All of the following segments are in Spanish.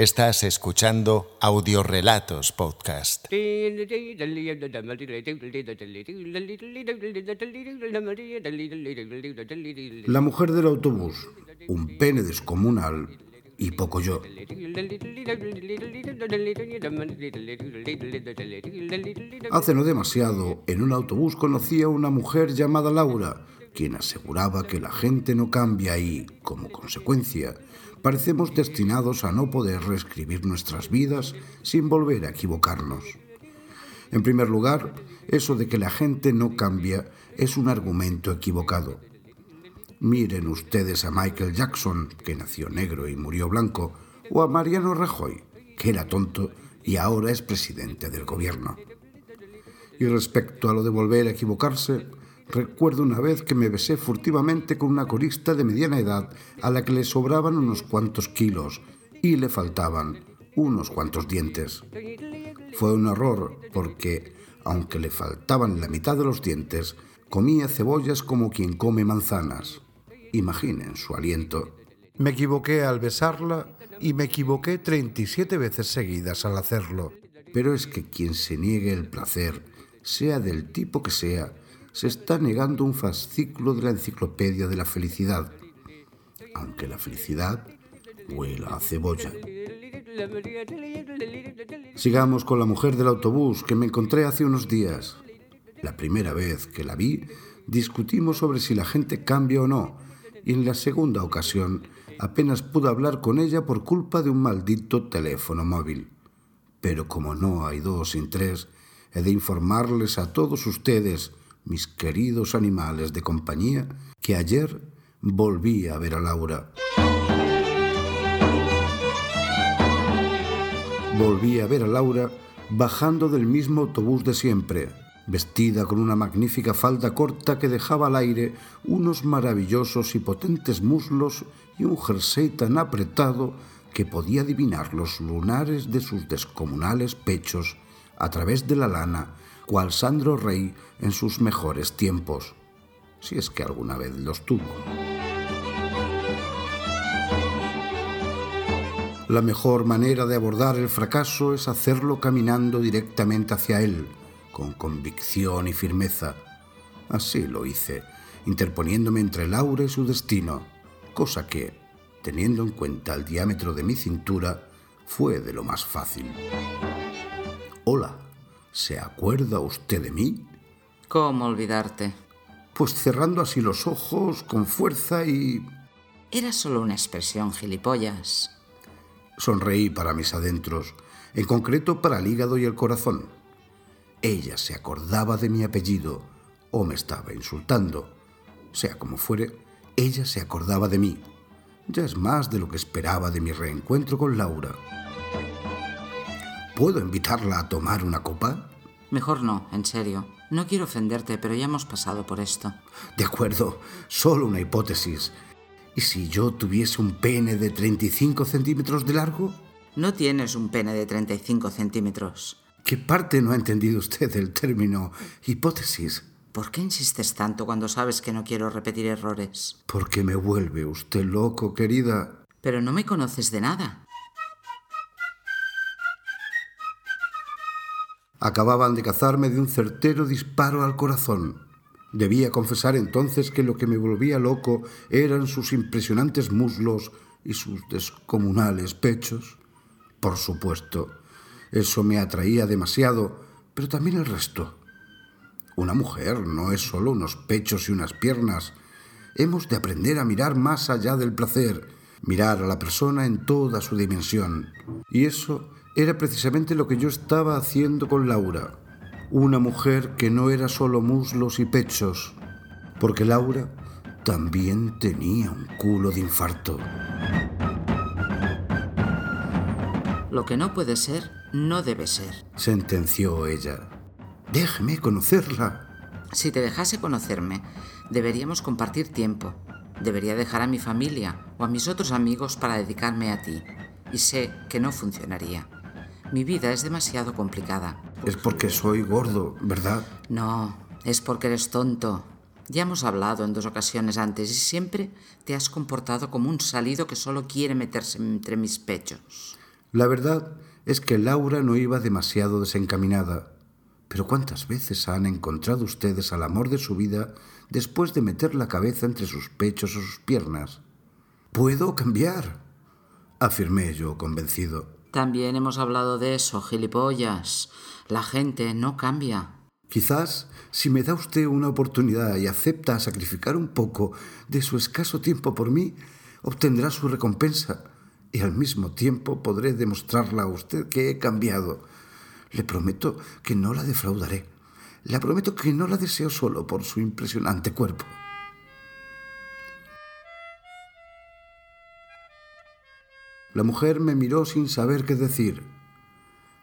Estás escuchando Audiorelatos Podcast. La mujer del autobús, un pene descomunal y poco yo. Hace no demasiado, en un autobús conocí a una mujer llamada Laura, quien aseguraba que la gente no cambia y, como consecuencia, parecemos destinados a no poder reescribir nuestras vidas sin volver a equivocarnos. En primer lugar, eso de que la gente no cambia es un argumento equivocado. Miren ustedes a Michael Jackson, que nació negro y murió blanco, o a Mariano Rajoy, que era tonto y ahora es presidente del gobierno. Y respecto a lo de volver a equivocarse, Recuerdo una vez que me besé furtivamente con una corista de mediana edad a la que le sobraban unos cuantos kilos y le faltaban unos cuantos dientes. Fue un error porque, aunque le faltaban la mitad de los dientes, comía cebollas como quien come manzanas. Imaginen su aliento. Me equivoqué al besarla y me equivoqué 37 veces seguidas al hacerlo. Pero es que quien se niegue el placer, sea del tipo que sea, se está negando un fascículo de la enciclopedia de la felicidad, aunque la felicidad huela a cebolla. Sigamos con la mujer del autobús que me encontré hace unos días. La primera vez que la vi, discutimos sobre si la gente cambia o no, y en la segunda ocasión apenas pude hablar con ella por culpa de un maldito teléfono móvil. Pero como no hay dos sin tres, he de informarles a todos ustedes mis queridos animales de compañía, que ayer volví a ver a Laura. Volví a ver a Laura bajando del mismo autobús de siempre, vestida con una magnífica falda corta que dejaba al aire unos maravillosos y potentes muslos y un jersey tan apretado que podía adivinar los lunares de sus descomunales pechos a través de la lana cual Sandro Rey en sus mejores tiempos, si es que alguna vez los tuvo. La mejor manera de abordar el fracaso es hacerlo caminando directamente hacia él, con convicción y firmeza. Así lo hice, interponiéndome entre Laura y su destino, cosa que, teniendo en cuenta el diámetro de mi cintura, fue de lo más fácil. Hola, ¿Se acuerda usted de mí? ¿Cómo olvidarte? Pues cerrando así los ojos con fuerza y... Era solo una expresión, gilipollas. Sonreí para mis adentros, en concreto para el hígado y el corazón. Ella se acordaba de mi apellido o me estaba insultando. Sea como fuere, ella se acordaba de mí. Ya es más de lo que esperaba de mi reencuentro con Laura. ¿Puedo invitarla a tomar una copa? Mejor no, en serio. No quiero ofenderte, pero ya hemos pasado por esto. De acuerdo, solo una hipótesis. ¿Y si yo tuviese un pene de 35 centímetros de largo? No tienes un pene de 35 centímetros. ¿Qué parte no ha entendido usted del término hipótesis? ¿Por qué insistes tanto cuando sabes que no quiero repetir errores? Porque me vuelve usted loco, querida. Pero no me conoces de nada. Acababan de cazarme de un certero disparo al corazón. Debía confesar entonces que lo que me volvía loco eran sus impresionantes muslos y sus descomunales pechos. Por supuesto, eso me atraía demasiado, pero también el resto. Una mujer no es solo unos pechos y unas piernas. Hemos de aprender a mirar más allá del placer, mirar a la persona en toda su dimensión. Y eso era precisamente lo que yo estaba haciendo con Laura, una mujer que no era solo muslos y pechos, porque Laura también tenía un culo de infarto. Lo que no puede ser, no debe ser, sentenció ella. Déjeme conocerla. Si te dejase conocerme, deberíamos compartir tiempo. Debería dejar a mi familia o a mis otros amigos para dedicarme a ti. Y sé que no funcionaría. Mi vida es demasiado complicada. Es porque soy gordo, ¿verdad? No, es porque eres tonto. Ya hemos hablado en dos ocasiones antes y siempre te has comportado como un salido que solo quiere meterse entre mis pechos. La verdad es que Laura no iba demasiado desencaminada. Pero ¿cuántas veces han encontrado ustedes al amor de su vida después de meter la cabeza entre sus pechos o sus piernas? Puedo cambiar, afirmé yo convencido. También hemos hablado de eso, gilipollas. La gente no cambia. Quizás, si me da usted una oportunidad y acepta sacrificar un poco de su escaso tiempo por mí, obtendrá su recompensa y al mismo tiempo podré demostrarla a usted que he cambiado. Le prometo que no la defraudaré. Le prometo que no la deseo solo por su impresionante cuerpo. La mujer me miró sin saber qué decir.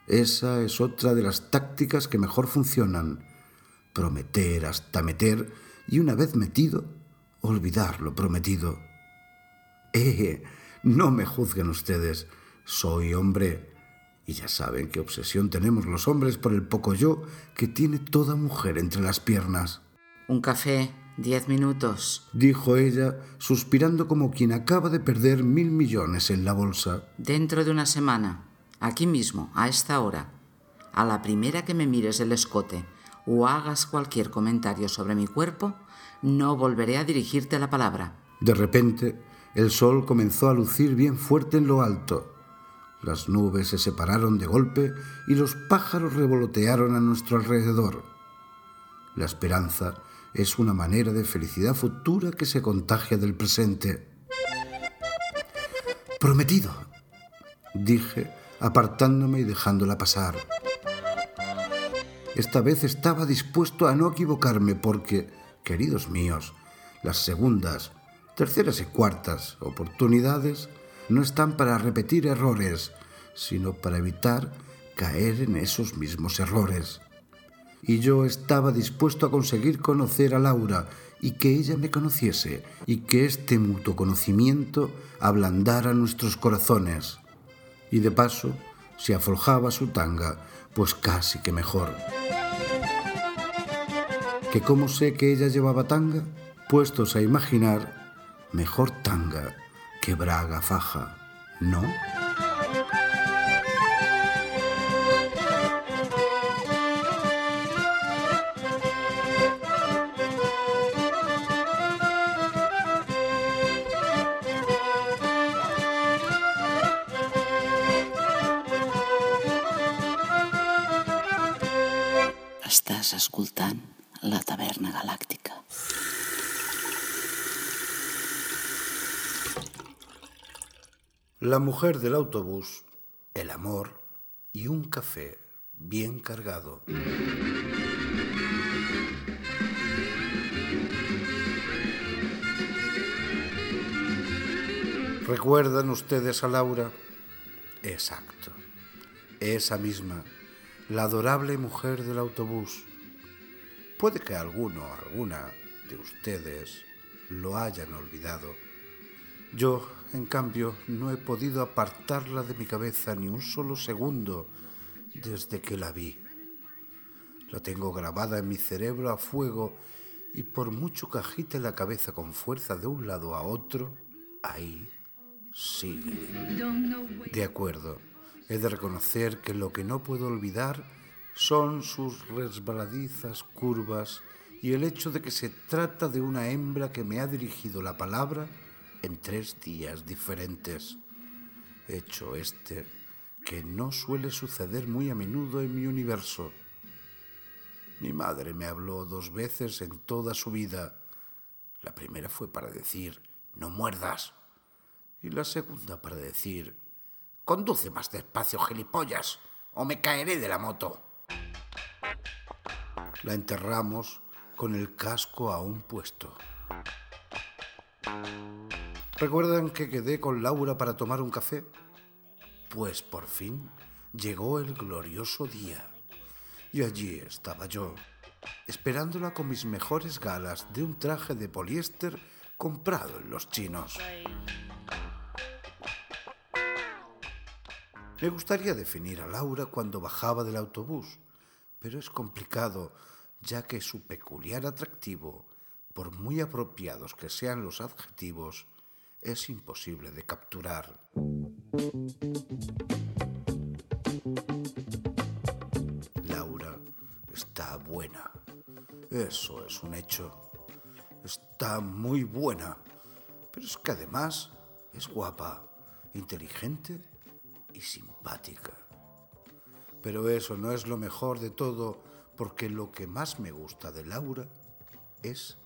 Esa es otra de las tácticas que mejor funcionan. Prometer hasta meter y una vez metido, olvidar lo prometido. Eh, no me juzguen ustedes. Soy hombre. Y ya saben qué obsesión tenemos los hombres por el poco yo que tiene toda mujer entre las piernas. Un café, diez minutos. Dijo ella, suspirando como quien acaba de perder mil millones en la bolsa. Dentro de una semana, aquí mismo, a esta hora. A la primera que me mires el escote o hagas cualquier comentario sobre mi cuerpo, no volveré a dirigirte la palabra. De repente, el sol comenzó a lucir bien fuerte en lo alto. Las nubes se separaron de golpe y los pájaros revolotearon a nuestro alrededor. La esperanza es una manera de felicidad futura que se contagia del presente. Prometido, dije, apartándome y dejándola pasar. Esta vez estaba dispuesto a no equivocarme porque, queridos míos, las segundas, terceras y cuartas oportunidades no están para repetir errores, sino para evitar caer en esos mismos errores. Y yo estaba dispuesto a conseguir conocer a Laura y que ella me conociese y que este mutuo conocimiento ablandara nuestros corazones. Y de paso, si aflojaba su tanga, pues casi que mejor. ¿Que cómo sé que ella llevaba tanga? Puestos a imaginar, mejor tanga que braga faja, ¿no? Estàs la taverna galàctica. La mujer del autobús, el amor y un café bien cargado. ¿Recuerdan ustedes a Laura? Exacto. Esa misma, la adorable mujer del autobús. Puede que alguno o alguna de ustedes lo hayan olvidado. Yo, en cambio, no he podido apartarla de mi cabeza ni un solo segundo desde que la vi. La tengo grabada en mi cerebro a fuego y por mucho que agite la cabeza con fuerza de un lado a otro, ahí sigue. De acuerdo, he de reconocer que lo que no puedo olvidar son sus resbaladizas curvas y el hecho de que se trata de una hembra que me ha dirigido la palabra en tres días diferentes. Hecho este que no suele suceder muy a menudo en mi universo. Mi madre me habló dos veces en toda su vida. La primera fue para decir, no muerdas. Y la segunda para decir, conduce más despacio, gilipollas, o me caeré de la moto. La enterramos con el casco aún puesto. ¿Recuerdan que quedé con Laura para tomar un café? Pues por fin llegó el glorioso día. Y allí estaba yo, esperándola con mis mejores galas de un traje de poliéster comprado en los chinos. Me gustaría definir a Laura cuando bajaba del autobús, pero es complicado, ya que su peculiar atractivo, por muy apropiados que sean los adjetivos, es imposible de capturar. Laura está buena. Eso es un hecho. Está muy buena. Pero es que además es guapa, inteligente y simpática. Pero eso no es lo mejor de todo, porque lo que más me gusta de Laura es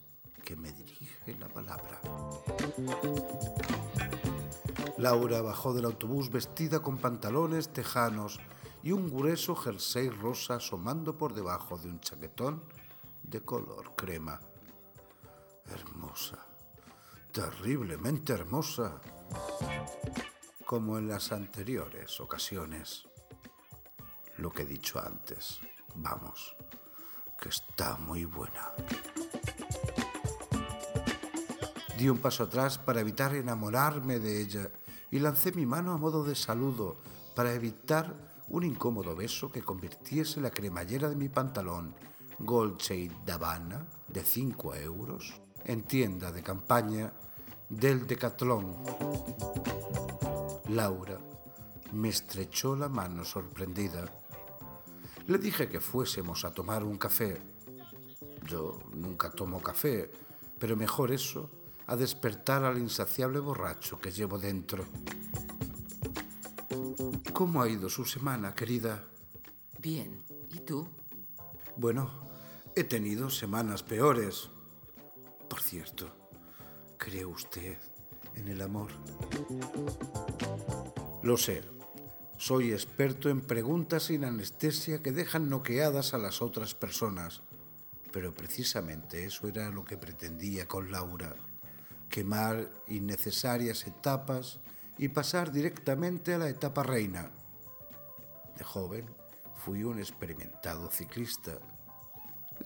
que me dirige la palabra. Laura bajó del autobús vestida con pantalones tejanos y un grueso jersey rosa asomando por debajo de un chaquetón de color crema. Hermosa, terriblemente hermosa, como en las anteriores ocasiones. Lo que he dicho antes, vamos, que está muy buena. Di un paso atrás para evitar enamorarme de ella y lancé mi mano a modo de saludo para evitar un incómodo beso que convirtiese la cremallera de mi pantalón Gold Shade Davana de 5 euros en tienda de campaña del Decathlon. Laura me estrechó la mano sorprendida. Le dije que fuésemos a tomar un café. Yo nunca tomo café, pero mejor eso a despertar al insaciable borracho que llevo dentro. ¿Cómo ha ido su semana, querida? Bien. ¿Y tú? Bueno, he tenido semanas peores. Por cierto, ¿cree usted en el amor? Lo sé. Soy experto en preguntas sin anestesia que dejan noqueadas a las otras personas. Pero precisamente eso era lo que pretendía con Laura quemar innecesarias etapas y pasar directamente a la etapa reina. De joven fui un experimentado ciclista.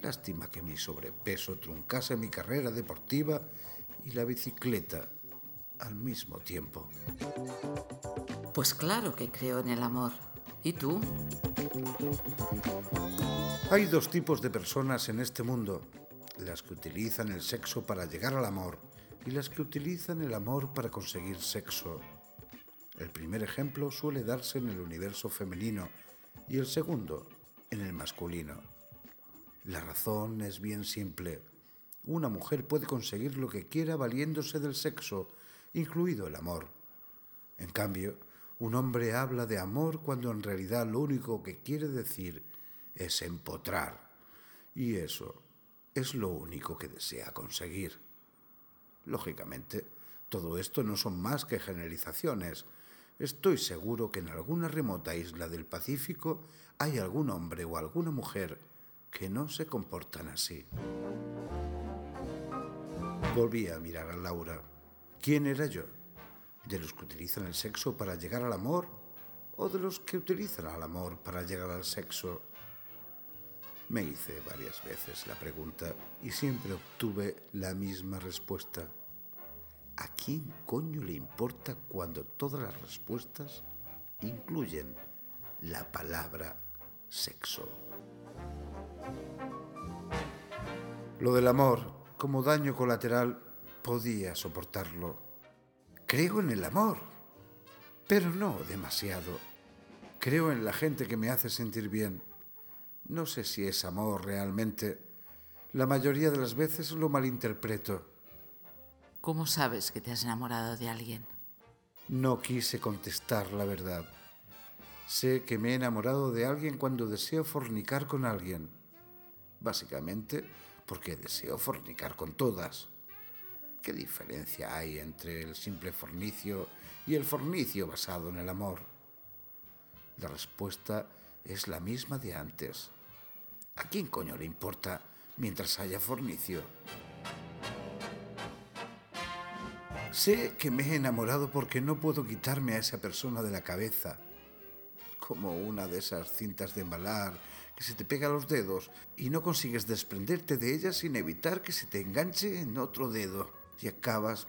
Lástima que mi sobrepeso truncase mi carrera deportiva y la bicicleta al mismo tiempo. Pues claro que creo en el amor. ¿Y tú? Hay dos tipos de personas en este mundo, las que utilizan el sexo para llegar al amor y las que utilizan el amor para conseguir sexo. El primer ejemplo suele darse en el universo femenino y el segundo en el masculino. La razón es bien simple. Una mujer puede conseguir lo que quiera valiéndose del sexo, incluido el amor. En cambio, un hombre habla de amor cuando en realidad lo único que quiere decir es empotrar. Y eso es lo único que desea conseguir. Lógicamente, todo esto no son más que generalizaciones. Estoy seguro que en alguna remota isla del Pacífico hay algún hombre o alguna mujer que no se comportan así. Volví a mirar a Laura. ¿Quién era yo? ¿De los que utilizan el sexo para llegar al amor o de los que utilizan al amor para llegar al sexo? Me hice varias veces la pregunta y siempre obtuve la misma respuesta. ¿A quién coño le importa cuando todas las respuestas incluyen la palabra sexo? Lo del amor, como daño colateral, podía soportarlo. Creo en el amor, pero no demasiado. Creo en la gente que me hace sentir bien no sé si es amor realmente. La mayoría de las veces lo malinterpreto. ¿Cómo sabes que te has enamorado de alguien? No quise contestar la verdad. Sé que me he enamorado de alguien cuando deseo fornicar con alguien. Básicamente porque deseo fornicar con todas. ¿Qué diferencia hay entre el simple fornicio y el fornicio basado en el amor? La respuesta es la misma de antes. ¿A quién coño le importa mientras haya fornicio? Sé que me he enamorado porque no puedo quitarme a esa persona de la cabeza, como una de esas cintas de embalar que se te pega a los dedos y no consigues desprenderte de ella sin evitar que se te enganche en otro dedo y acabas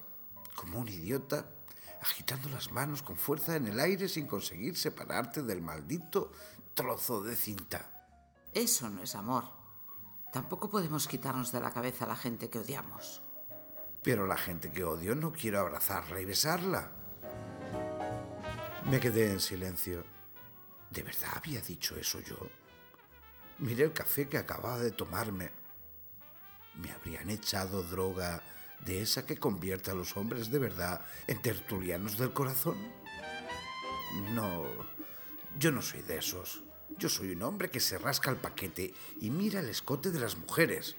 como un idiota agitando las manos con fuerza en el aire sin conseguir separarte del maldito trozo de cinta. Eso no es amor. Tampoco podemos quitarnos de la cabeza a la gente que odiamos. Pero la gente que odio no quiero abrazarla y besarla. Me quedé en silencio. ¿De verdad había dicho eso yo? Miré el café que acababa de tomarme. ¿Me habrían echado droga de esa que convierte a los hombres de verdad en tertulianos del corazón? No, yo no soy de esos. Yo soy un hombre que se rasca el paquete y mira el escote de las mujeres.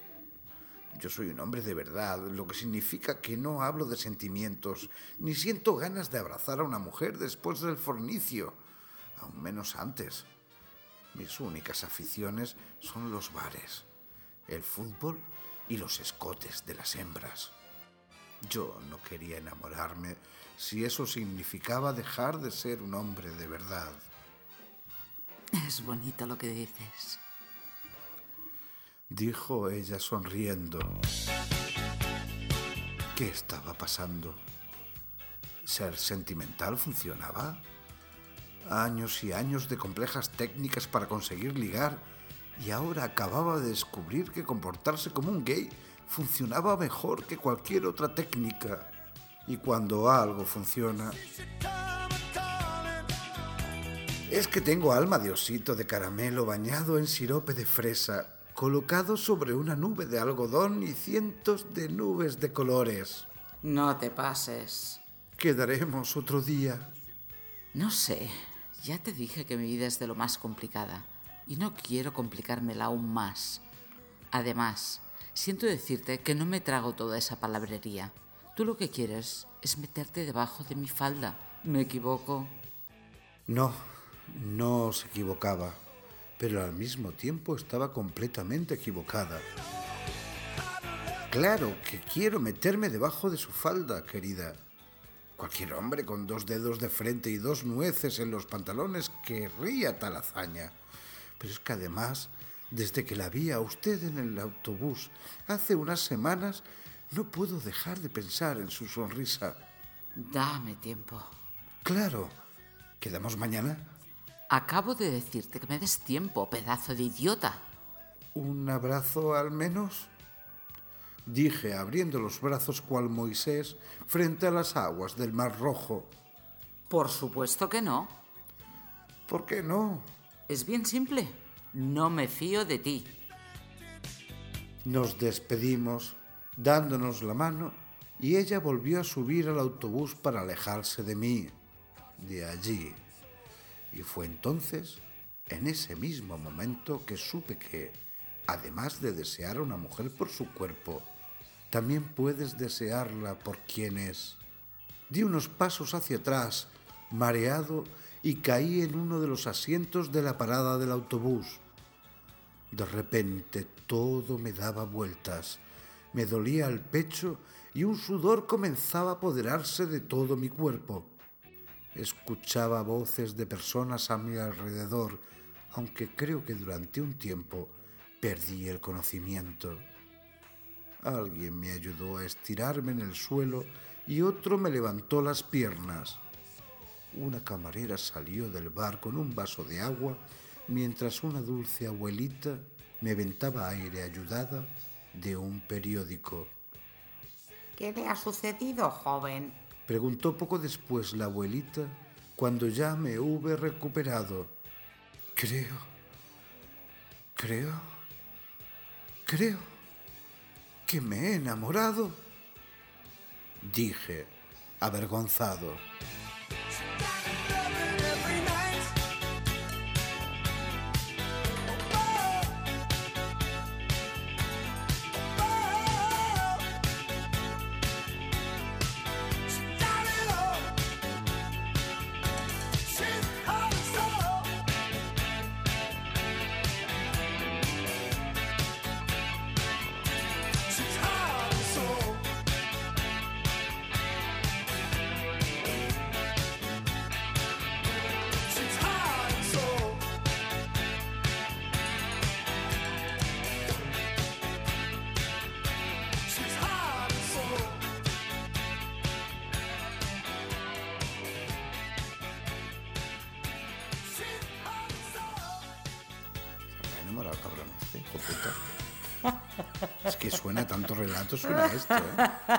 Yo soy un hombre de verdad, lo que significa que no hablo de sentimientos, ni siento ganas de abrazar a una mujer después del fornicio, aún menos antes. Mis únicas aficiones son los bares, el fútbol y los escotes de las hembras. Yo no quería enamorarme si eso significaba dejar de ser un hombre de verdad. Es bonito lo que dices. Dijo ella sonriendo. ¿Qué estaba pasando? ¿Ser sentimental funcionaba? Años y años de complejas técnicas para conseguir ligar y ahora acababa de descubrir que comportarse como un gay funcionaba mejor que cualquier otra técnica. Y cuando algo funciona... Es que tengo alma de osito de caramelo bañado en sirope de fresa, colocado sobre una nube de algodón y cientos de nubes de colores. No te pases. Quedaremos otro día. No sé, ya te dije que mi vida es de lo más complicada y no quiero complicármela aún más. Además, siento decirte que no me trago toda esa palabrería. Tú lo que quieres es meterte debajo de mi falda. ¿Me equivoco? No, no se equivocaba, pero al mismo tiempo estaba completamente equivocada. Claro que quiero meterme debajo de su falda, querida. Cualquier hombre con dos dedos de frente y dos nueces en los pantalones querría tal hazaña. Pero es que además, desde que la vi a usted en el autobús hace unas semanas, no puedo dejar de pensar en su sonrisa. Dame tiempo. Claro. ¿Quedamos mañana? Acabo de decirte que me des tiempo, pedazo de idiota. ¿Un abrazo al menos? Dije, abriendo los brazos cual Moisés frente a las aguas del Mar Rojo. Por supuesto que no. ¿Por qué no? Es bien simple. No me fío de ti. Nos despedimos, dándonos la mano, y ella volvió a subir al autobús para alejarse de mí, de allí. Y fue entonces, en ese mismo momento, que supe que, además de desear a una mujer por su cuerpo, también puedes desearla por quien es. Di unos pasos hacia atrás, mareado, y caí en uno de los asientos de la parada del autobús. De repente todo me daba vueltas, me dolía el pecho y un sudor comenzaba a apoderarse de todo mi cuerpo. Escuchaba voces de personas a mi alrededor, aunque creo que durante un tiempo perdí el conocimiento. Alguien me ayudó a estirarme en el suelo y otro me levantó las piernas. Una camarera salió del bar con un vaso de agua mientras una dulce abuelita me ventaba aire ayudada de un periódico. ¿Qué le ha sucedido, joven? Preguntó poco después la abuelita cuando ya me hube recuperado. Creo, creo, creo que me he enamorado, dije, avergonzado. Es que suena tanto relato, suena esto, ¿eh?